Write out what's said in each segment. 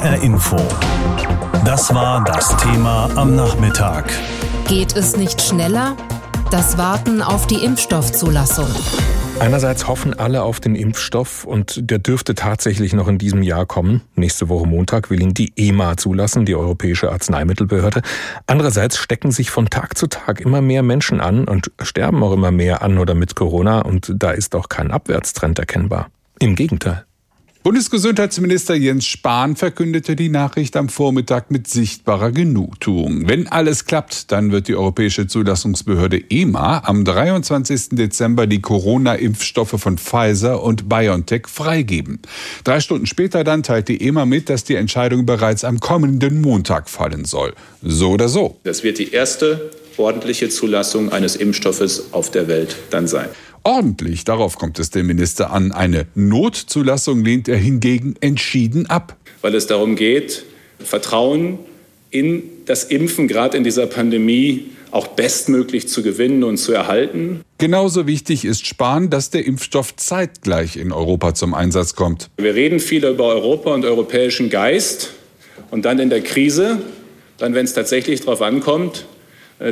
HR Info. Das war das Thema am Nachmittag. Geht es nicht schneller? Das Warten auf die Impfstoffzulassung. Einerseits hoffen alle auf den Impfstoff und der dürfte tatsächlich noch in diesem Jahr kommen. Nächste Woche Montag will ihn die EMA zulassen, die Europäische Arzneimittelbehörde. Andererseits stecken sich von Tag zu Tag immer mehr Menschen an und sterben auch immer mehr an oder mit Corona und da ist auch kein Abwärtstrend erkennbar. Im Gegenteil. Bundesgesundheitsminister Jens Spahn verkündete die Nachricht am Vormittag mit sichtbarer Genugtuung. Wenn alles klappt, dann wird die Europäische Zulassungsbehörde EMA am 23. Dezember die Corona-Impfstoffe von Pfizer und BioNTech freigeben. Drei Stunden später dann die EMA mit, dass die Entscheidung bereits am kommenden Montag fallen soll. So oder so. Das wird die erste ordentliche Zulassung eines Impfstoffes auf der Welt dann sein ordentlich. Darauf kommt es dem Minister an. Eine Notzulassung lehnt er hingegen entschieden ab. Weil es darum geht, Vertrauen in das Impfen, gerade in dieser Pandemie, auch bestmöglich zu gewinnen und zu erhalten. Genauso wichtig ist Spahn, dass der Impfstoff zeitgleich in Europa zum Einsatz kommt. Wir reden viel über Europa und europäischen Geist und dann in der Krise, dann wenn es tatsächlich darauf ankommt,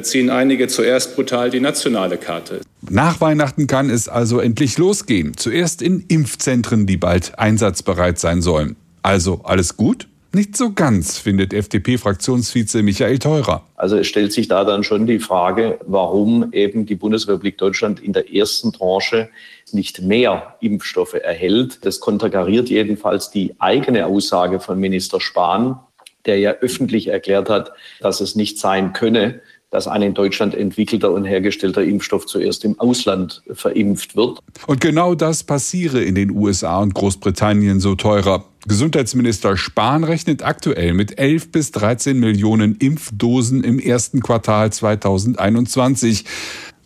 ziehen einige zuerst brutal die nationale Karte. Nach Weihnachten kann es also endlich losgehen. Zuerst in Impfzentren, die bald einsatzbereit sein sollen. Also alles gut? Nicht so ganz, findet FDP-Fraktionsvize Michael Theurer. Also es stellt sich da dann schon die Frage, warum eben die Bundesrepublik Deutschland in der ersten Tranche nicht mehr Impfstoffe erhält. Das konterkariert jedenfalls die eigene Aussage von Minister Spahn, der ja öffentlich erklärt hat, dass es nicht sein könne, dass ein in Deutschland entwickelter und hergestellter Impfstoff zuerst im Ausland verimpft wird. Und genau das passiere in den USA und Großbritannien so teurer. Gesundheitsminister Spahn rechnet aktuell mit 11 bis 13 Millionen Impfdosen im ersten Quartal 2021.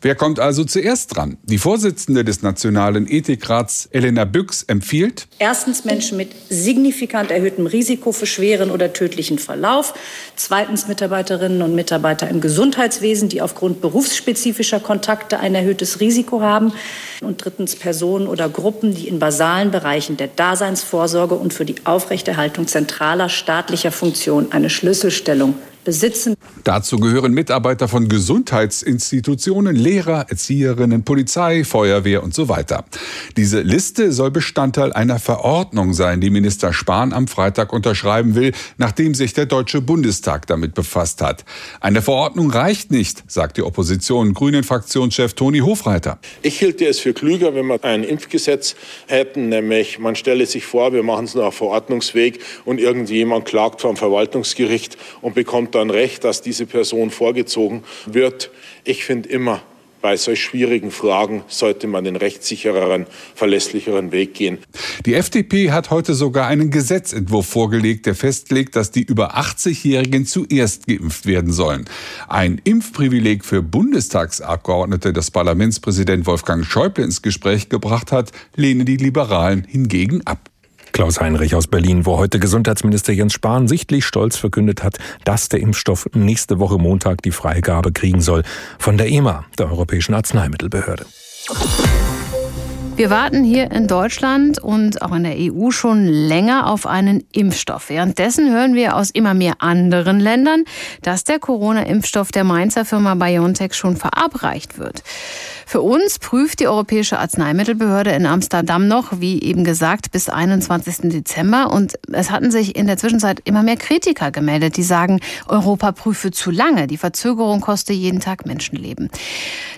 Wer kommt also zuerst dran? Die Vorsitzende des Nationalen Ethikrats, Elena Büchs, empfiehlt? Erstens Menschen mit signifikant erhöhtem Risiko für schweren oder tödlichen Verlauf, zweitens Mitarbeiterinnen und Mitarbeiter im Gesundheitswesen, die aufgrund berufsspezifischer Kontakte ein erhöhtes Risiko haben. Und drittens Personen oder Gruppen, die in basalen Bereichen der Daseinsvorsorge und für die Aufrechterhaltung zentraler staatlicher Funktionen eine Schlüsselstellung besitzen. Dazu gehören Mitarbeiter von Gesundheitsinstitutionen, Lehrer, Erzieherinnen, Polizei, Feuerwehr und so weiter. Diese Liste soll Bestandteil einer Verordnung sein, die Minister Spahn am Freitag unterschreiben will, nachdem sich der Deutsche Bundestag damit befasst hat. Eine Verordnung reicht nicht, sagt die Opposition Grünen-Fraktionschef Toni Hofreiter. Ich hielte es für klüger, wenn wir ein Impfgesetz hätten, nämlich man stelle sich vor, wir machen es nur auf Verordnungsweg und irgendjemand klagt vom Verwaltungsgericht und bekommt dann recht, dass diese Person vorgezogen wird. Ich finde immer, bei solch schwierigen Fragen sollte man den rechtssichereren, verlässlicheren Weg gehen. Die FDP hat heute sogar einen Gesetzentwurf vorgelegt, der festlegt, dass die über 80-Jährigen zuerst geimpft werden sollen. Ein Impfprivileg für Bundestagsabgeordnete, das Parlamentspräsident Wolfgang Schäuble ins Gespräch gebracht hat, lehnen die Liberalen hingegen ab. Klaus Heinrich aus Berlin, wo heute Gesundheitsminister Jens Spahn sichtlich stolz verkündet hat, dass der Impfstoff nächste Woche Montag die Freigabe kriegen soll von der EMA, der Europäischen Arzneimittelbehörde. Wir warten hier in Deutschland und auch in der EU schon länger auf einen Impfstoff. Währenddessen hören wir aus immer mehr anderen Ländern, dass der Corona-Impfstoff der Mainzer Firma BioNTech schon verabreicht wird. Für uns prüft die Europäische Arzneimittelbehörde in Amsterdam noch, wie eben gesagt, bis 21. Dezember. Und es hatten sich in der Zwischenzeit immer mehr Kritiker gemeldet, die sagen, Europa prüfe zu lange. Die Verzögerung koste jeden Tag Menschenleben.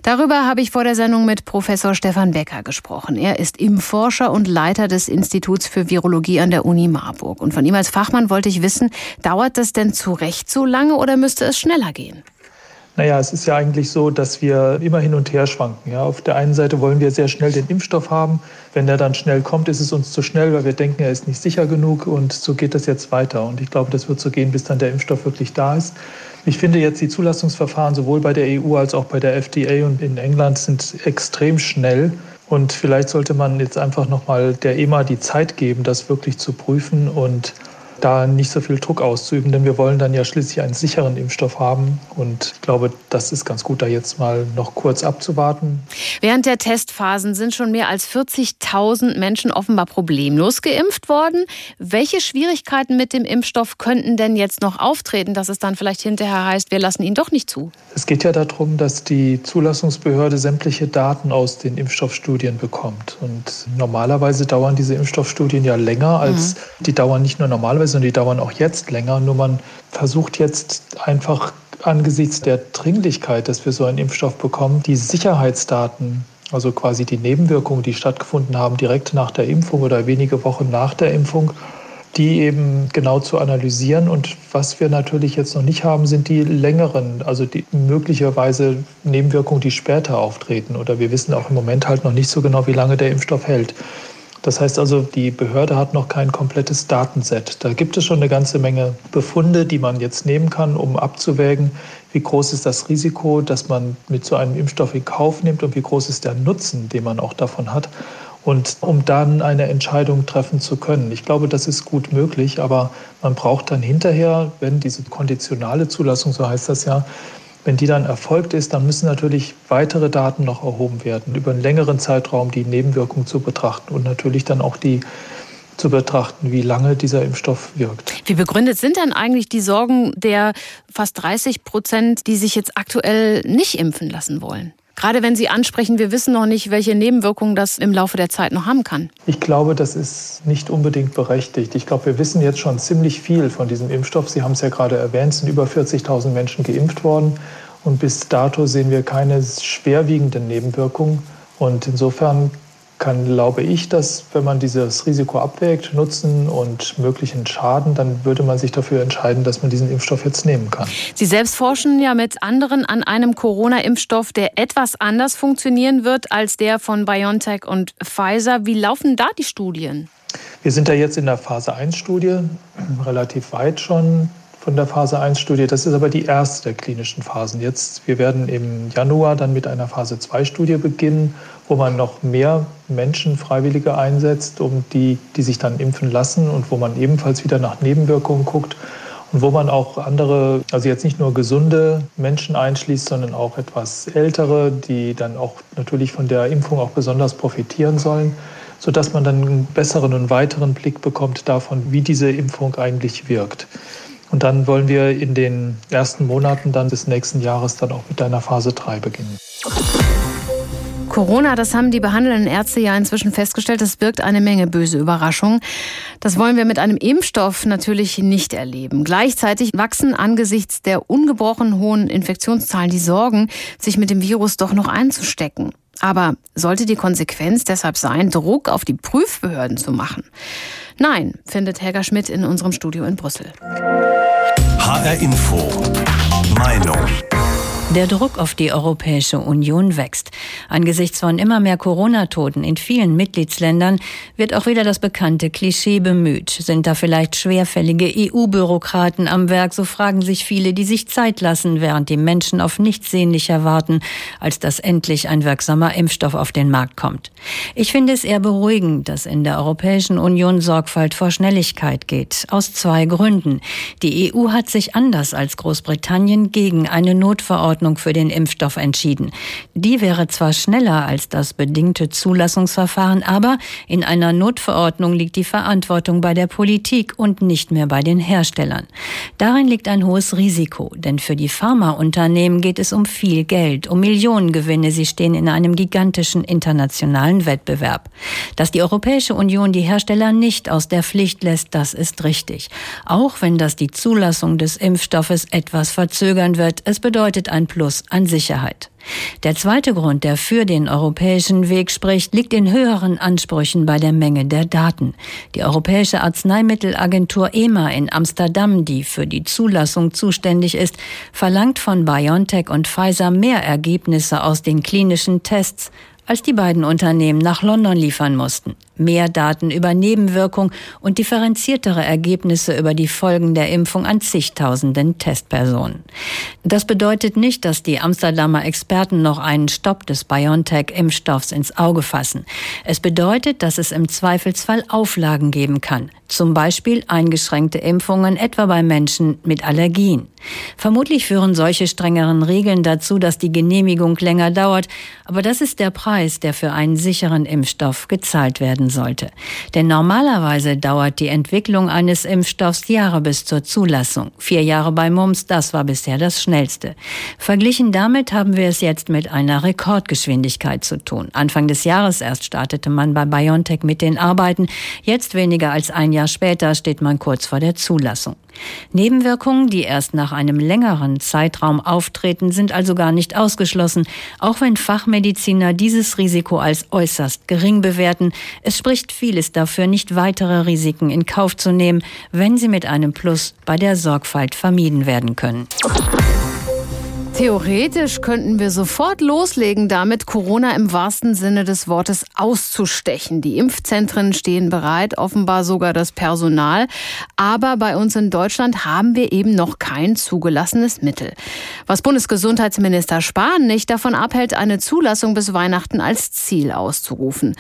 Darüber habe ich vor der Sendung mit Professor Stefan Becker gesprochen. Er ist Impfforscher und Leiter des Instituts für Virologie an der Uni Marburg. Und von ihm als Fachmann wollte ich wissen, dauert das denn zu Recht so lange oder müsste es schneller gehen? Naja, es ist ja eigentlich so, dass wir immer hin und her schwanken. Ja, auf der einen Seite wollen wir sehr schnell den Impfstoff haben. Wenn der dann schnell kommt, ist es uns zu schnell, weil wir denken, er ist nicht sicher genug. Und so geht das jetzt weiter. Und ich glaube, das wird so gehen, bis dann der Impfstoff wirklich da ist. Ich finde jetzt die Zulassungsverfahren sowohl bei der EU als auch bei der FDA und in England sind extrem schnell. Und vielleicht sollte man jetzt einfach nochmal der EMA die Zeit geben, das wirklich zu prüfen und da nicht so viel Druck auszuüben, denn wir wollen dann ja schließlich einen sicheren Impfstoff haben. Und ich glaube, das ist ganz gut, da jetzt mal noch kurz abzuwarten. Während der Testphasen sind schon mehr als 40.000 Menschen offenbar problemlos geimpft worden. Welche Schwierigkeiten mit dem Impfstoff könnten denn jetzt noch auftreten, dass es dann vielleicht hinterher heißt, wir lassen ihn doch nicht zu? Es geht ja darum, dass die Zulassungsbehörde sämtliche Daten aus den Impfstoffstudien bekommt. Und normalerweise dauern diese Impfstoffstudien ja länger als mhm. die dauern nicht nur normalerweise, sondern die dauern auch jetzt länger. Nur man versucht jetzt einfach angesichts der Dringlichkeit, dass wir so einen Impfstoff bekommen, die Sicherheitsdaten, also quasi die Nebenwirkungen, die stattgefunden haben, direkt nach der Impfung oder wenige Wochen nach der Impfung, die eben genau zu analysieren. Und was wir natürlich jetzt noch nicht haben, sind die längeren, also die möglicherweise Nebenwirkungen, die später auftreten. Oder wir wissen auch im Moment halt noch nicht so genau, wie lange der Impfstoff hält. Das heißt also, die Behörde hat noch kein komplettes Datenset. Da gibt es schon eine ganze Menge Befunde, die man jetzt nehmen kann, um abzuwägen, wie groß ist das Risiko, dass man mit so einem Impfstoff in Kauf nimmt und wie groß ist der Nutzen, den man auch davon hat. Und um dann eine Entscheidung treffen zu können. Ich glaube, das ist gut möglich, aber man braucht dann hinterher, wenn diese konditionale Zulassung, so heißt das ja, wenn die dann erfolgt ist, dann müssen natürlich weitere Daten noch erhoben werden, über einen längeren Zeitraum die Nebenwirkungen zu betrachten und natürlich dann auch die zu betrachten, wie lange dieser Impfstoff wirkt. Wie begründet sind denn eigentlich die Sorgen der fast 30 Prozent, die sich jetzt aktuell nicht impfen lassen wollen? Gerade wenn Sie ansprechen, wir wissen noch nicht, welche Nebenwirkungen das im Laufe der Zeit noch haben kann. Ich glaube, das ist nicht unbedingt berechtigt. Ich glaube, wir wissen jetzt schon ziemlich viel von diesem Impfstoff. Sie haben es ja gerade erwähnt, es sind über 40.000 Menschen geimpft worden. Und bis dato sehen wir keine schwerwiegenden Nebenwirkungen. Und insofern kann, glaube ich, dass wenn man dieses Risiko abwägt, Nutzen und möglichen Schaden, dann würde man sich dafür entscheiden, dass man diesen Impfstoff jetzt nehmen kann. Sie selbst forschen ja mit anderen an einem Corona-Impfstoff, der etwas anders funktionieren wird als der von BioNTech und Pfizer. Wie laufen da die Studien? Wir sind da jetzt in der Phase 1-Studie, relativ weit schon von der Phase 1-Studie. Das ist aber die erste der klinischen Phasen. Jetzt, wir werden im Januar dann mit einer Phase 2-Studie beginnen, wo man noch mehr Menschen, Freiwillige einsetzt, um die, die sich dann impfen lassen und wo man ebenfalls wieder nach Nebenwirkungen guckt und wo man auch andere, also jetzt nicht nur gesunde Menschen einschließt, sondern auch etwas ältere, die dann auch natürlich von der Impfung auch besonders profitieren sollen, sodass man dann einen besseren und weiteren Blick bekommt davon, wie diese Impfung eigentlich wirkt. Und dann wollen wir in den ersten Monaten dann des nächsten Jahres dann auch mit einer Phase 3 beginnen. Corona, das haben die behandelnden Ärzte ja inzwischen festgestellt, das birgt eine Menge böse Überraschungen. Das wollen wir mit einem Impfstoff natürlich nicht erleben. Gleichzeitig wachsen angesichts der ungebrochen hohen Infektionszahlen die Sorgen, sich mit dem Virus doch noch einzustecken. Aber sollte die Konsequenz deshalb sein, Druck auf die Prüfbehörden zu machen? Nein, findet Helga Schmidt in unserem Studio in Brüssel. HR Info. Meinung. Der Druck auf die Europäische Union wächst. Angesichts von immer mehr Corona-Toten in vielen Mitgliedsländern wird auch wieder das bekannte Klischee bemüht. Sind da vielleicht schwerfällige EU-Bürokraten am Werk, so fragen sich viele, die sich Zeit lassen, während die Menschen auf nichts sehnlicher warten, als dass endlich ein wirksamer Impfstoff auf den Markt kommt. Ich finde es eher beruhigend, dass in der Europäischen Union Sorgfalt vor Schnelligkeit geht. Aus zwei Gründen. Die EU hat sich anders als Großbritannien gegen eine Notverordnung Verordnung für den Impfstoff entschieden. Die wäre zwar schneller als das bedingte Zulassungsverfahren, aber in einer Notverordnung liegt die Verantwortung bei der Politik und nicht mehr bei den Herstellern. Darin liegt ein hohes Risiko, denn für die Pharmaunternehmen geht es um viel Geld, um Millionengewinne. Sie stehen in einem gigantischen internationalen Wettbewerb. Dass die Europäische Union die Hersteller nicht aus der Pflicht lässt, das ist richtig. Auch wenn das die Zulassung des Impfstoffes etwas verzögern wird, es bedeutet ein Plus an Sicherheit. Der zweite Grund, der für den europäischen Weg spricht, liegt in höheren Ansprüchen bei der Menge der Daten. Die Europäische Arzneimittelagentur EMA in Amsterdam, die für die Zulassung zuständig ist, verlangt von BioNTech und Pfizer mehr Ergebnisse aus den klinischen Tests als die beiden Unternehmen nach London liefern mussten. Mehr Daten über Nebenwirkung und differenziertere Ergebnisse über die Folgen der Impfung an zigtausenden Testpersonen. Das bedeutet nicht, dass die Amsterdamer Experten noch einen Stopp des BioNTech-Impfstoffs ins Auge fassen. Es bedeutet, dass es im Zweifelsfall Auflagen geben kann. Zum Beispiel eingeschränkte Impfungen, etwa bei Menschen mit Allergien. Vermutlich führen solche strengeren Regeln dazu, dass die Genehmigung länger dauert, aber das ist der Preis, der für einen sicheren Impfstoff gezahlt werden sollte. Denn normalerweise dauert die Entwicklung eines Impfstoffs Jahre bis zur Zulassung. Vier Jahre bei Mumps, das war bisher das schnellste. Verglichen damit haben wir es jetzt mit einer Rekordgeschwindigkeit zu tun. Anfang des Jahres erst startete man bei BioNTech mit den Arbeiten. Jetzt weniger als ein Jahr später steht man kurz vor der Zulassung. Nebenwirkungen, die erst nach einem längeren Zeitraum auftreten, sind also gar nicht ausgeschlossen, auch wenn Fachmediziner dieses Risiko als äußerst gering bewerten. Es spricht vieles dafür, nicht weitere Risiken in Kauf zu nehmen, wenn sie mit einem Plus bei der Sorgfalt vermieden werden können. Theoretisch könnten wir sofort loslegen, damit Corona im wahrsten Sinne des Wortes auszustechen. Die Impfzentren stehen bereit, offenbar sogar das Personal. Aber bei uns in Deutschland haben wir eben noch kein zugelassenes Mittel. Was Bundesgesundheitsminister Spahn nicht davon abhält, eine Zulassung bis Weihnachten als Ziel auszurufen.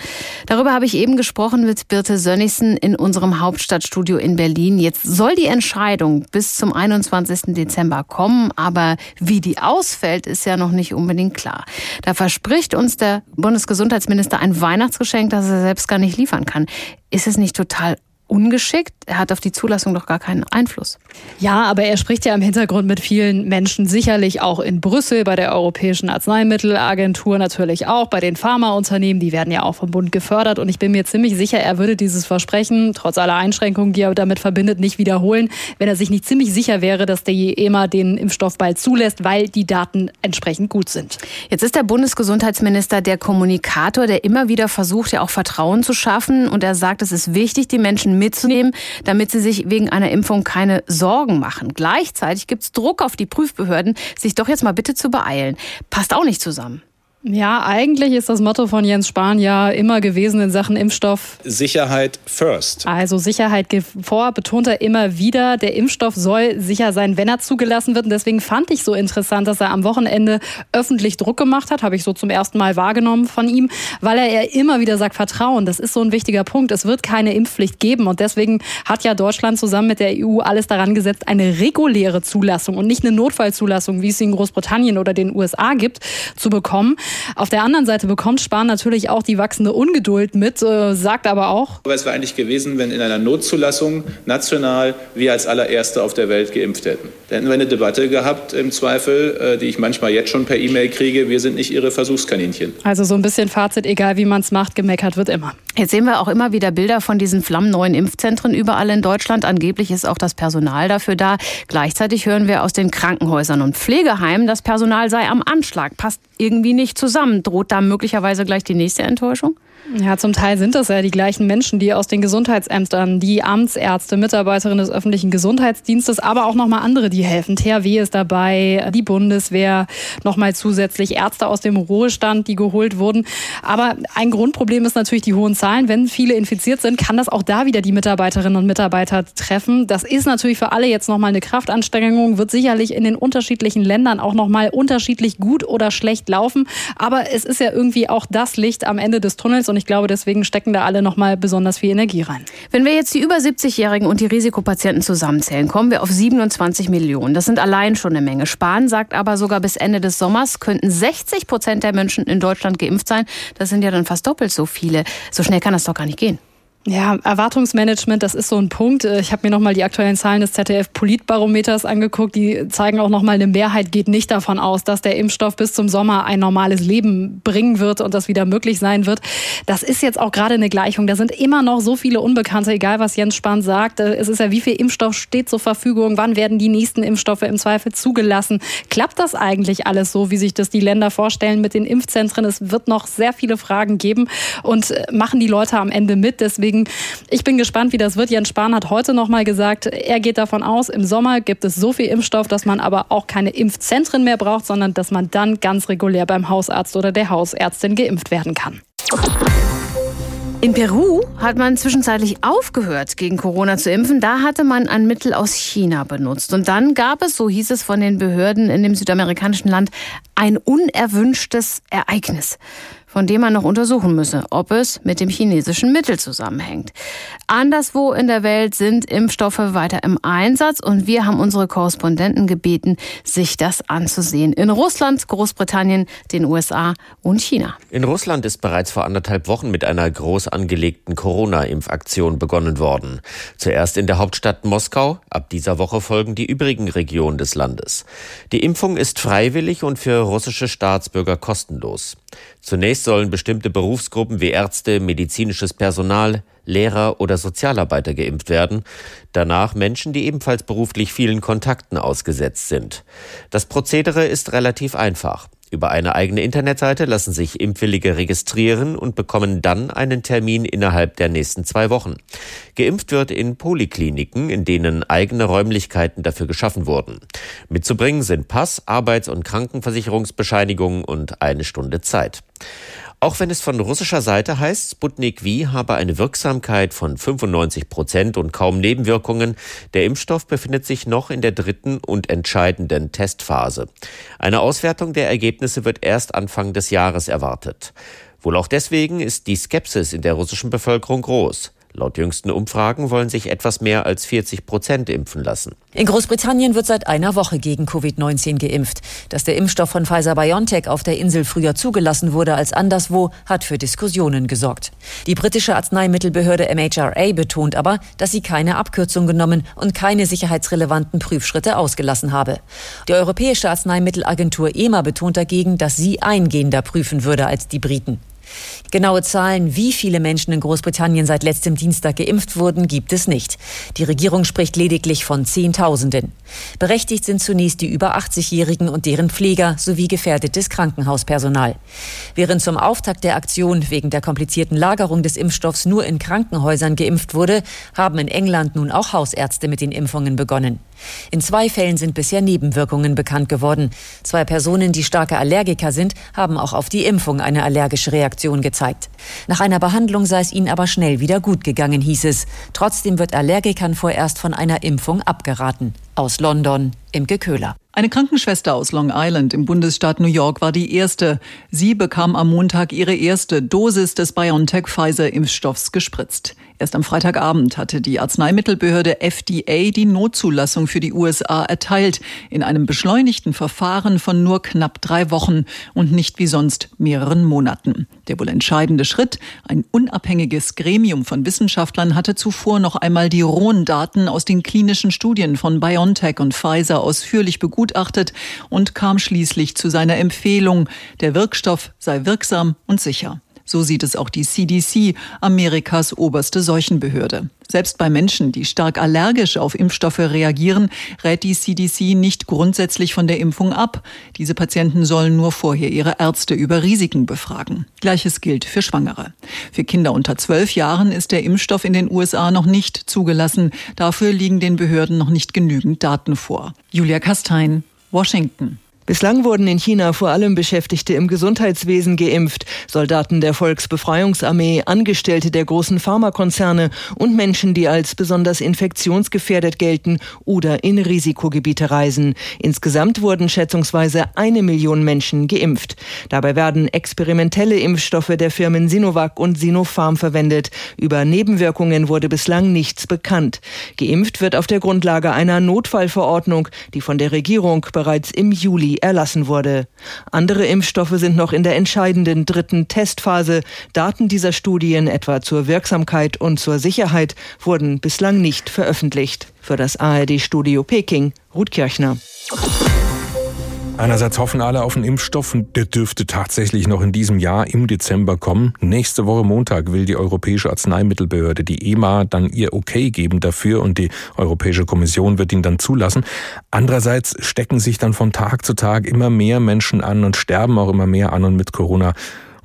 Darüber habe ich eben gesprochen mit Birte Sönnigsen in unserem Hauptstadtstudio in Berlin. Jetzt soll die Entscheidung bis zum 21. Dezember kommen, aber wie die ausfällt, ist ja noch nicht unbedingt klar. Da verspricht uns der Bundesgesundheitsminister ein Weihnachtsgeschenk, das er selbst gar nicht liefern kann. Ist es nicht total ungeschickt. Er hat auf die Zulassung doch gar keinen Einfluss. Ja, aber er spricht ja im Hintergrund mit vielen Menschen, sicherlich auch in Brüssel, bei der Europäischen Arzneimittelagentur natürlich auch, bei den Pharmaunternehmen, die werden ja auch vom Bund gefördert. Und ich bin mir ziemlich sicher, er würde dieses Versprechen, trotz aller Einschränkungen, die er damit verbindet, nicht wiederholen, wenn er sich nicht ziemlich sicher wäre, dass die EMA den Impfstoff bald zulässt, weil die Daten entsprechend gut sind. Jetzt ist der Bundesgesundheitsminister der Kommunikator, der immer wieder versucht, ja auch Vertrauen zu schaffen. Und er sagt, es ist wichtig, die Menschen mitzunehmen, damit sie sich wegen einer Impfung keine Sorgen machen. Gleichzeitig gibt es Druck auf die Prüfbehörden, sich doch jetzt mal bitte zu beeilen. Passt auch nicht zusammen. Ja, eigentlich ist das Motto von Jens Spahn ja immer gewesen in Sachen Impfstoff. Sicherheit first. Also Sicherheit geht vor, betont er immer wieder. Der Impfstoff soll sicher sein, wenn er zugelassen wird. Und deswegen fand ich so interessant, dass er am Wochenende öffentlich Druck gemacht hat. Habe ich so zum ersten Mal wahrgenommen von ihm, weil er ja immer wieder sagt, Vertrauen, das ist so ein wichtiger Punkt. Es wird keine Impfpflicht geben. Und deswegen hat ja Deutschland zusammen mit der EU alles daran gesetzt, eine reguläre Zulassung und nicht eine Notfallzulassung, wie es sie in Großbritannien oder den USA gibt, zu bekommen. Auf der anderen Seite bekommt Spahn natürlich auch die wachsende Ungeduld mit, äh, sagt aber auch. Aber es wäre eigentlich gewesen, wenn in einer Notzulassung national wir als allererste auf der Welt geimpft hätten. Da hätten wir eine Debatte gehabt, im Zweifel, äh, die ich manchmal jetzt schon per E-Mail kriege. Wir sind nicht Ihre Versuchskaninchen. Also so ein bisschen Fazit, egal wie man es macht, gemeckert wird immer. Jetzt sehen wir auch immer wieder Bilder von diesen flammneuen Impfzentren überall in Deutschland. Angeblich ist auch das Personal dafür da. Gleichzeitig hören wir aus den Krankenhäusern und Pflegeheimen, das Personal sei am Anschlag. Passt irgendwie nicht zusammen. Droht da möglicherweise gleich die nächste Enttäuschung? Ja, zum Teil sind das ja die gleichen Menschen, die aus den Gesundheitsämtern, die Amtsärzte, Mitarbeiterinnen des öffentlichen Gesundheitsdienstes, aber auch nochmal andere, die helfen. THW ist dabei, die Bundeswehr, nochmal zusätzlich Ärzte aus dem Ruhestand, die geholt wurden. Aber ein Grundproblem ist natürlich die hohen Zahlen. Wenn viele infiziert sind, kann das auch da wieder die Mitarbeiterinnen und Mitarbeiter treffen. Das ist natürlich für alle jetzt nochmal eine Kraftanstrengung, wird sicherlich in den unterschiedlichen Ländern auch nochmal unterschiedlich gut oder schlecht laufen. Aber es ist ja irgendwie auch das Licht am Ende des Tunnels und ich glaube, deswegen stecken da alle noch mal besonders viel Energie rein. Wenn wir jetzt die über 70-Jährigen und die Risikopatienten zusammenzählen, kommen wir auf 27 Millionen. Das sind allein schon eine Menge. Spahn sagt aber sogar bis Ende des Sommers könnten 60 Prozent der Menschen in Deutschland geimpft sein. Das sind ja dann fast doppelt so viele. So schnell kann das doch gar nicht gehen. Ja, Erwartungsmanagement, das ist so ein Punkt. Ich habe mir nochmal die aktuellen Zahlen des ZDF Politbarometers angeguckt. Die zeigen auch nochmal, eine Mehrheit geht nicht davon aus, dass der Impfstoff bis zum Sommer ein normales Leben bringen wird und das wieder möglich sein wird. Das ist jetzt auch gerade eine Gleichung. Da sind immer noch so viele Unbekannte, egal was Jens Spahn sagt. Es ist ja, wie viel Impfstoff steht zur Verfügung? Wann werden die nächsten Impfstoffe im Zweifel zugelassen? Klappt das eigentlich alles so, wie sich das die Länder vorstellen mit den Impfzentren? Es wird noch sehr viele Fragen geben und machen die Leute am Ende mit. Deswegen Deswegen, ich bin gespannt, wie das wird. Jens Spahn hat heute noch mal gesagt, er geht davon aus, im Sommer gibt es so viel Impfstoff, dass man aber auch keine Impfzentren mehr braucht, sondern dass man dann ganz regulär beim Hausarzt oder der Hausärztin geimpft werden kann. In Peru hat man zwischenzeitlich aufgehört, gegen Corona zu impfen. Da hatte man ein Mittel aus China benutzt. Und dann gab es, so hieß es von den Behörden in dem südamerikanischen Land, ein unerwünschtes Ereignis von dem man noch untersuchen müsse, ob es mit dem chinesischen Mittel zusammenhängt. Anderswo in der Welt sind Impfstoffe weiter im Einsatz und wir haben unsere Korrespondenten gebeten, sich das anzusehen. In Russland, Großbritannien, den USA und China. In Russland ist bereits vor anderthalb Wochen mit einer groß angelegten Corona-Impfaktion begonnen worden. Zuerst in der Hauptstadt Moskau, ab dieser Woche folgen die übrigen Regionen des Landes. Die Impfung ist freiwillig und für russische Staatsbürger kostenlos. Zunächst sollen bestimmte Berufsgruppen wie Ärzte, medizinisches Personal, Lehrer oder Sozialarbeiter geimpft werden, danach Menschen, die ebenfalls beruflich vielen Kontakten ausgesetzt sind. Das Prozedere ist relativ einfach. Über eine eigene Internetseite lassen sich Impfwillige registrieren und bekommen dann einen Termin innerhalb der nächsten zwei Wochen. Geimpft wird in Polikliniken, in denen eigene Räumlichkeiten dafür geschaffen wurden. Mitzubringen sind Pass, Arbeits- und Krankenversicherungsbescheinigungen und eine Stunde Zeit. Auch wenn es von russischer Seite heißt, Sputnik V habe eine Wirksamkeit von 95 Prozent und kaum Nebenwirkungen, der Impfstoff befindet sich noch in der dritten und entscheidenden Testphase. Eine Auswertung der Ergebnisse wird erst Anfang des Jahres erwartet. Wohl auch deswegen ist die Skepsis in der russischen Bevölkerung groß. Laut jüngsten Umfragen wollen sich etwas mehr als 40 Prozent impfen lassen. In Großbritannien wird seit einer Woche gegen Covid-19 geimpft. Dass der Impfstoff von Pfizer-BioNTech auf der Insel früher zugelassen wurde als anderswo, hat für Diskussionen gesorgt. Die britische Arzneimittelbehörde MHRA betont aber, dass sie keine Abkürzung genommen und keine sicherheitsrelevanten Prüfschritte ausgelassen habe. Die Europäische Arzneimittelagentur EMA betont dagegen, dass sie eingehender prüfen würde als die Briten. Genaue Zahlen, wie viele Menschen in Großbritannien seit letztem Dienstag geimpft wurden, gibt es nicht. Die Regierung spricht lediglich von Zehntausenden. Berechtigt sind zunächst die über 80-Jährigen und deren Pfleger sowie gefährdetes Krankenhauspersonal. Während zum Auftakt der Aktion wegen der komplizierten Lagerung des Impfstoffs nur in Krankenhäusern geimpft wurde, haben in England nun auch Hausärzte mit den Impfungen begonnen. In zwei Fällen sind bisher Nebenwirkungen bekannt geworden. Zwei Personen, die starke Allergiker sind, haben auch auf die Impfung eine allergische Reaktion gezeigt. Nach einer Behandlung sei es ihnen aber schnell wieder gut gegangen, hieß es. Trotzdem wird Allergikern vorerst von einer Impfung abgeraten. Aus London, Imke Köhler. Eine Krankenschwester aus Long Island im Bundesstaat New York war die erste. Sie bekam am Montag ihre erste Dosis des BioNTech-Pfizer-Impfstoffs gespritzt. Erst am Freitagabend hatte die Arzneimittelbehörde FDA die Notzulassung für die USA erteilt, in einem beschleunigten Verfahren von nur knapp drei Wochen und nicht wie sonst mehreren Monaten. Der wohl entscheidende Schritt, ein unabhängiges Gremium von Wissenschaftlern hatte zuvor noch einmal die rohen Daten aus den klinischen Studien von BioNTech und Pfizer ausführlich begutachtet und kam schließlich zu seiner Empfehlung, der Wirkstoff sei wirksam und sicher. So sieht es auch die CDC, Amerikas oberste Seuchenbehörde. Selbst bei Menschen, die stark allergisch auf Impfstoffe reagieren, rät die CDC nicht grundsätzlich von der Impfung ab. Diese Patienten sollen nur vorher ihre Ärzte über Risiken befragen. Gleiches gilt für Schwangere. Für Kinder unter zwölf Jahren ist der Impfstoff in den USA noch nicht zugelassen. Dafür liegen den Behörden noch nicht genügend Daten vor. Julia Kastein, Washington. Bislang wurden in China vor allem Beschäftigte im Gesundheitswesen geimpft, Soldaten der Volksbefreiungsarmee, Angestellte der großen Pharmakonzerne und Menschen, die als besonders infektionsgefährdet gelten oder in Risikogebiete reisen. Insgesamt wurden schätzungsweise eine Million Menschen geimpft. Dabei werden experimentelle Impfstoffe der Firmen Sinovac und Sinopharm verwendet. Über Nebenwirkungen wurde bislang nichts bekannt. Geimpft wird auf der Grundlage einer Notfallverordnung, die von der Regierung bereits im Juli erlassen wurde. Andere Impfstoffe sind noch in der entscheidenden dritten Testphase. Daten dieser Studien etwa zur Wirksamkeit und zur Sicherheit wurden bislang nicht veröffentlicht. Für das ARD-Studio Peking, Ruth Kirchner. Einerseits hoffen alle auf einen Impfstoff und der dürfte tatsächlich noch in diesem Jahr im Dezember kommen. Nächste Woche Montag will die Europäische Arzneimittelbehörde, die EMA, dann ihr Okay geben dafür und die Europäische Kommission wird ihn dann zulassen. Andererseits stecken sich dann von Tag zu Tag immer mehr Menschen an und sterben auch immer mehr an und mit Corona.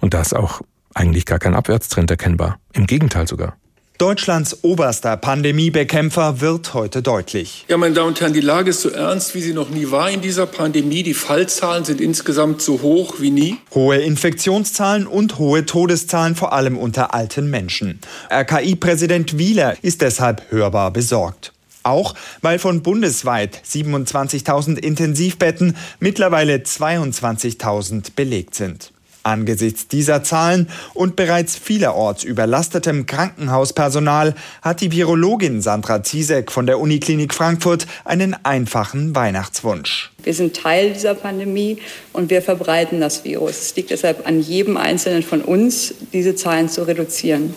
Und da ist auch eigentlich gar kein Abwärtstrend erkennbar. Im Gegenteil sogar. Deutschlands oberster Pandemiebekämpfer wird heute deutlich. Ja, meine Damen und Herren, die Lage ist so ernst, wie sie noch nie war in dieser Pandemie. Die Fallzahlen sind insgesamt so hoch wie nie. Hohe Infektionszahlen und hohe Todeszahlen, vor allem unter alten Menschen. RKI-Präsident Wieler ist deshalb hörbar besorgt. Auch weil von bundesweit 27.000 Intensivbetten mittlerweile 22.000 belegt sind. Angesichts dieser Zahlen und bereits vielerorts überlastetem Krankenhauspersonal hat die Virologin Sandra Ziesek von der Uniklinik Frankfurt einen einfachen Weihnachtswunsch. Wir sind Teil dieser Pandemie und wir verbreiten das Virus. Es liegt deshalb an jedem Einzelnen von uns, diese Zahlen zu reduzieren.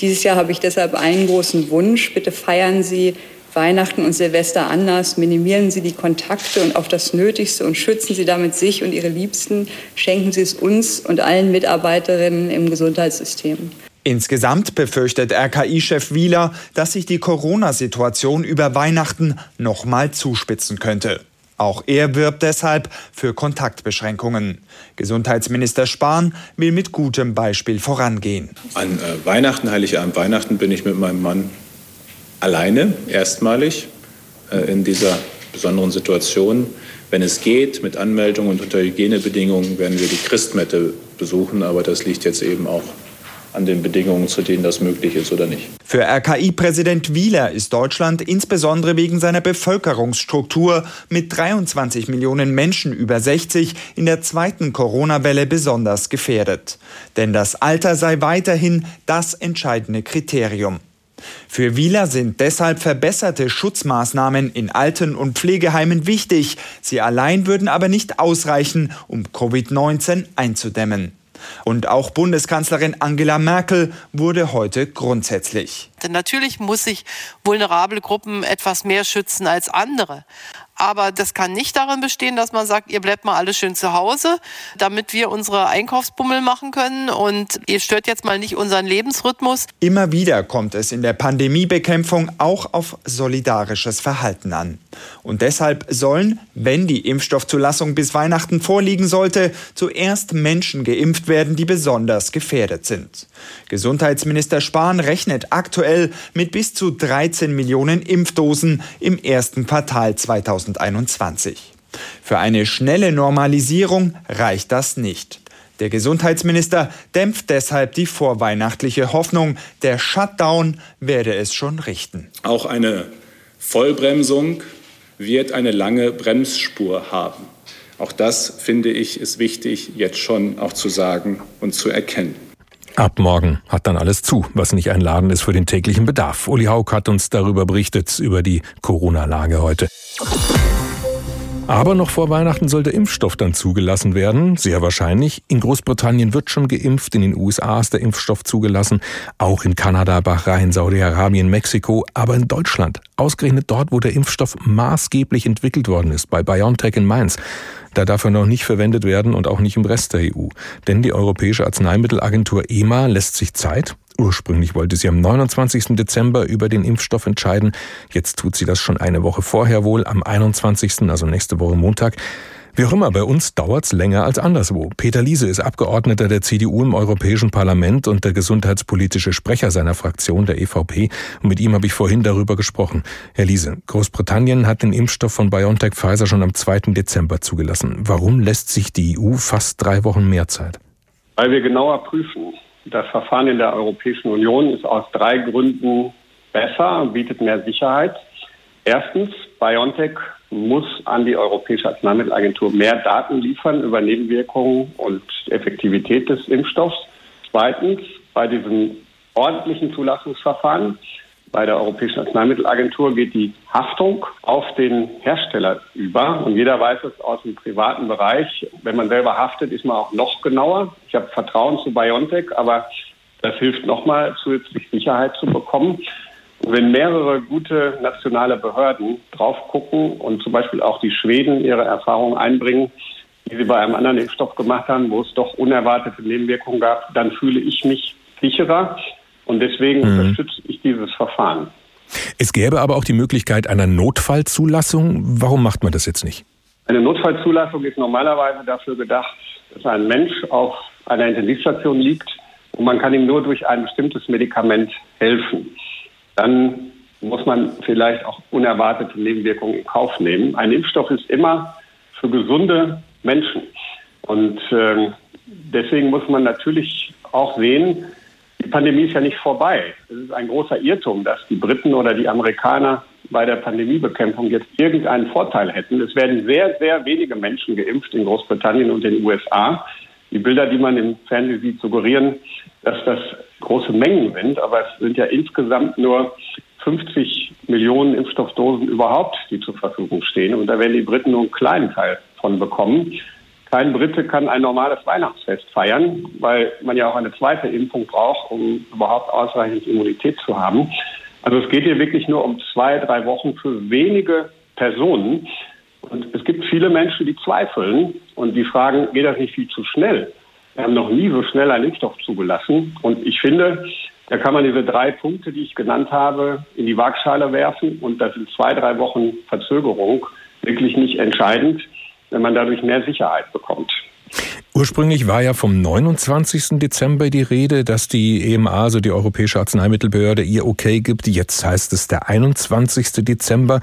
Dieses Jahr habe ich deshalb einen großen Wunsch. Bitte feiern Sie Weihnachten und Silvester anders. Minimieren Sie die Kontakte und auf das Nötigste und schützen Sie damit sich und Ihre Liebsten. Schenken Sie es uns und allen Mitarbeiterinnen im Gesundheitssystem. Insgesamt befürchtet RKI-Chef Wieler, dass sich die Corona-Situation über Weihnachten noch mal zuspitzen könnte. Auch er wirbt deshalb für Kontaktbeschränkungen. Gesundheitsminister Spahn will mit gutem Beispiel vorangehen. An äh, Weihnachten, Heiligabend, Weihnachten bin ich mit meinem Mann alleine, erstmalig, äh, in dieser besonderen Situation. Wenn es geht, mit Anmeldung und unter Hygienebedingungen, werden wir die Christmette besuchen. Aber das liegt jetzt eben auch an den Bedingungen, zu denen das möglich ist oder nicht. Für RKI-Präsident Wieler ist Deutschland insbesondere wegen seiner Bevölkerungsstruktur mit 23 Millionen Menschen über 60 in der zweiten Corona-Welle besonders gefährdet. Denn das Alter sei weiterhin das entscheidende Kriterium. Für Wieler sind deshalb verbesserte Schutzmaßnahmen in Alten- und Pflegeheimen wichtig. Sie allein würden aber nicht ausreichen, um Covid-19 einzudämmen. Und auch Bundeskanzlerin Angela Merkel wurde heute grundsätzlich. Natürlich muss sich vulnerable Gruppen etwas mehr schützen als andere. Aber das kann nicht darin bestehen, dass man sagt, ihr bleibt mal alle schön zu Hause, damit wir unsere Einkaufsbummel machen können und ihr stört jetzt mal nicht unseren Lebensrhythmus. Immer wieder kommt es in der Pandemiebekämpfung auch auf solidarisches Verhalten an. Und deshalb sollen, wenn die Impfstoffzulassung bis Weihnachten vorliegen sollte, zuerst Menschen geimpft werden, die besonders gefährdet sind. Gesundheitsminister Spahn rechnet aktuell mit bis zu 13 Millionen Impfdosen im ersten Quartal 2021. Für eine schnelle Normalisierung reicht das nicht. Der Gesundheitsminister dämpft deshalb die vorweihnachtliche Hoffnung, der Shutdown werde es schon richten. Auch eine Vollbremsung wird eine lange Bremsspur haben. Auch das finde ich ist wichtig, jetzt schon auch zu sagen und zu erkennen. Ab morgen hat dann alles zu, was nicht ein Laden ist für den täglichen Bedarf. Uli Haug hat uns darüber berichtet, über die Corona-Lage heute. Aber noch vor Weihnachten soll der Impfstoff dann zugelassen werden. Sehr wahrscheinlich. In Großbritannien wird schon geimpft, in den USA ist der Impfstoff zugelassen, auch in Kanada, Bahrain, Saudi-Arabien, Mexiko, aber in Deutschland. Ausgerechnet dort, wo der Impfstoff maßgeblich entwickelt worden ist, bei BioNTech in Mainz. Da darf er noch nicht verwendet werden und auch nicht im Rest der EU. Denn die Europäische Arzneimittelagentur EMA lässt sich Zeit. Ursprünglich wollte sie am 29. Dezember über den Impfstoff entscheiden. Jetzt tut sie das schon eine Woche vorher wohl, am 21., also nächste Woche Montag. Wie auch immer, bei uns dauert's länger als anderswo. Peter Liese ist Abgeordneter der CDU im Europäischen Parlament und der gesundheitspolitische Sprecher seiner Fraktion, der EVP. Und mit ihm habe ich vorhin darüber gesprochen. Herr Liese, Großbritannien hat den Impfstoff von BioNTech Pfizer schon am 2. Dezember zugelassen. Warum lässt sich die EU fast drei Wochen mehr Zeit? Weil wir genauer prüfen. Das Verfahren in der Europäischen Union ist aus drei Gründen besser bietet mehr Sicherheit. Erstens, BioNTech muss an die Europäische Arzneimittelagentur mehr Daten liefern über Nebenwirkungen und Effektivität des Impfstoffs. Zweitens, bei diesem ordentlichen Zulassungsverfahren bei der Europäischen Arzneimittelagentur geht die Haftung auf den Hersteller über. Und jeder weiß es aus dem privaten Bereich. Wenn man selber haftet, ist man auch noch genauer. Ich habe Vertrauen zu BioNTech, aber das hilft nochmal zusätzlich Sicherheit zu bekommen wenn mehrere gute nationale Behörden drauf gucken und zum Beispiel auch die Schweden ihre Erfahrungen einbringen, die sie bei einem anderen Impfstoff gemacht haben, wo es doch unerwartete Nebenwirkungen gab, dann fühle ich mich sicherer und deswegen mhm. unterstütze ich dieses Verfahren. Es gäbe aber auch die Möglichkeit einer Notfallzulassung. Warum macht man das jetzt nicht? Eine Notfallzulassung ist normalerweise dafür gedacht, dass ein Mensch auf einer Intensivstation liegt und man kann ihm nur durch ein bestimmtes Medikament helfen dann muss man vielleicht auch unerwartete Nebenwirkungen in Kauf nehmen. Ein Impfstoff ist immer für gesunde Menschen. Und äh, deswegen muss man natürlich auch sehen, die Pandemie ist ja nicht vorbei. Es ist ein großer Irrtum, dass die Briten oder die Amerikaner bei der Pandemiebekämpfung jetzt irgendeinen Vorteil hätten. Es werden sehr, sehr wenige Menschen geimpft in Großbritannien und den USA. Die Bilder, die man im Fernsehen sieht, suggerieren, dass das große Mengen sind, aber es sind ja insgesamt nur 50 Millionen Impfstoffdosen überhaupt, die zur Verfügung stehen. Und da werden die Briten nur einen kleinen Teil von bekommen. Kein Brite kann ein normales Weihnachtsfest feiern, weil man ja auch eine zweite Impfung braucht, um überhaupt ausreichend Immunität zu haben. Also es geht hier wirklich nur um zwei, drei Wochen für wenige Personen. Und es gibt viele Menschen, die zweifeln und die fragen, geht das nicht viel zu schnell? Wir haben noch nie so schnell einen Impfstoff zugelassen. Und ich finde, da kann man diese drei Punkte, die ich genannt habe, in die Waagschale werfen. Und das sind zwei, drei Wochen Verzögerung wirklich nicht entscheidend wenn man dadurch mehr Sicherheit bekommt. Ursprünglich war ja vom 29. Dezember die Rede, dass die EMA, also die Europäische Arzneimittelbehörde, ihr okay gibt. Jetzt heißt es der 21. Dezember.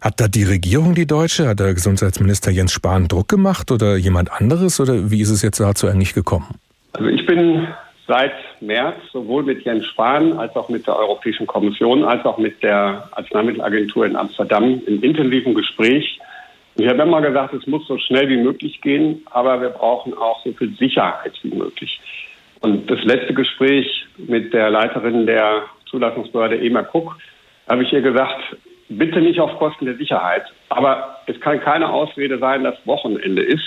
Hat da die Regierung, die Deutsche, hat der Gesundheitsminister Jens Spahn Druck gemacht oder jemand anderes oder wie ist es jetzt dazu eigentlich gekommen? Also ich bin seit März sowohl mit Jens Spahn als auch mit der Europäischen Kommission als auch mit der Arzneimittelagentur in Amsterdam im intensiven Gespräch ich habe immer gesagt, es muss so schnell wie möglich gehen, aber wir brauchen auch so viel Sicherheit wie möglich. Und das letzte Gespräch mit der Leiterin der Zulassungsbehörde EMA Cook habe ich ihr gesagt, bitte nicht auf Kosten der Sicherheit. Aber es kann keine Ausrede sein, dass Wochenende ist.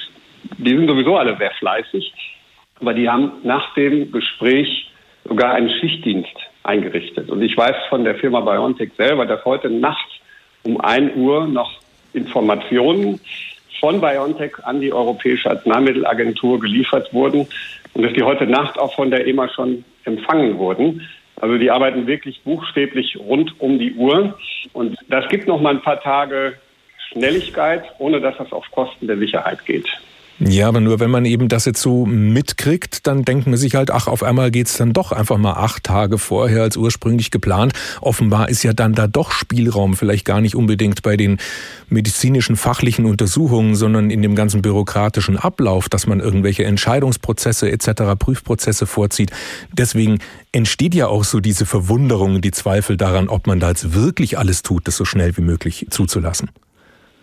Die sind sowieso alle sehr fleißig. Aber die haben nach dem Gespräch sogar einen Schichtdienst eingerichtet. Und ich weiß von der Firma BioNTech selber, dass heute Nacht um 1 Uhr noch Informationen von BioNTech an die Europäische Arzneimittelagentur geliefert wurden und dass die heute Nacht auch von der EMA schon empfangen wurden. Also die arbeiten wirklich buchstäblich rund um die Uhr. Und das gibt noch mal ein paar Tage Schnelligkeit, ohne dass das auf Kosten der Sicherheit geht. Ja, aber nur wenn man eben das jetzt so mitkriegt, dann denkt man sich halt, ach, auf einmal geht's dann doch einfach mal acht Tage vorher als ursprünglich geplant. Offenbar ist ja dann da doch Spielraum, vielleicht gar nicht unbedingt bei den medizinischen fachlichen Untersuchungen, sondern in dem ganzen bürokratischen Ablauf, dass man irgendwelche Entscheidungsprozesse etc., Prüfprozesse vorzieht. Deswegen entsteht ja auch so diese Verwunderung, die Zweifel daran, ob man da jetzt wirklich alles tut, das so schnell wie möglich zuzulassen.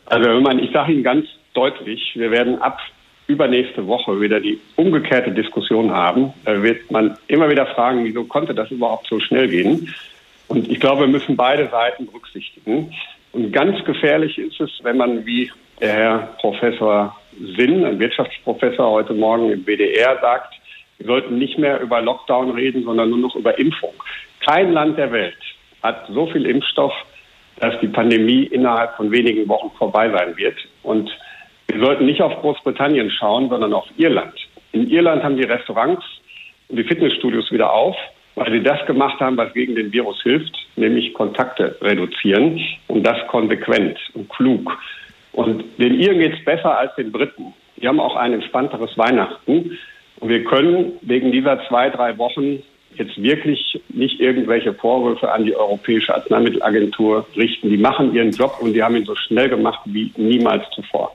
Also wenn man, ich sage Ihnen ganz deutlich, wir werden ab übernächste Woche wieder die umgekehrte Diskussion haben. Da wird man immer wieder fragen, wieso konnte das überhaupt so schnell gehen? Und ich glaube, wir müssen beide Seiten berücksichtigen. Und ganz gefährlich ist es, wenn man wie der Herr Professor Sinn, ein Wirtschaftsprofessor, heute Morgen im WDR sagt, wir sollten nicht mehr über Lockdown reden, sondern nur noch über Impfung. Kein Land der Welt hat so viel Impfstoff, dass die Pandemie innerhalb von wenigen Wochen vorbei sein wird. Und wir sollten nicht auf Großbritannien schauen, sondern auf Irland. In Irland haben die Restaurants und die Fitnessstudios wieder auf, weil sie das gemacht haben, was gegen den Virus hilft, nämlich Kontakte reduzieren und das konsequent und klug. Und den Iren geht es besser als den Briten. Die haben auch ein entspannteres Weihnachten. Und wir können wegen dieser zwei, drei Wochen jetzt wirklich nicht irgendwelche Vorwürfe an die Europäische Arzneimittelagentur richten. Die machen ihren Job und die haben ihn so schnell gemacht wie niemals zuvor.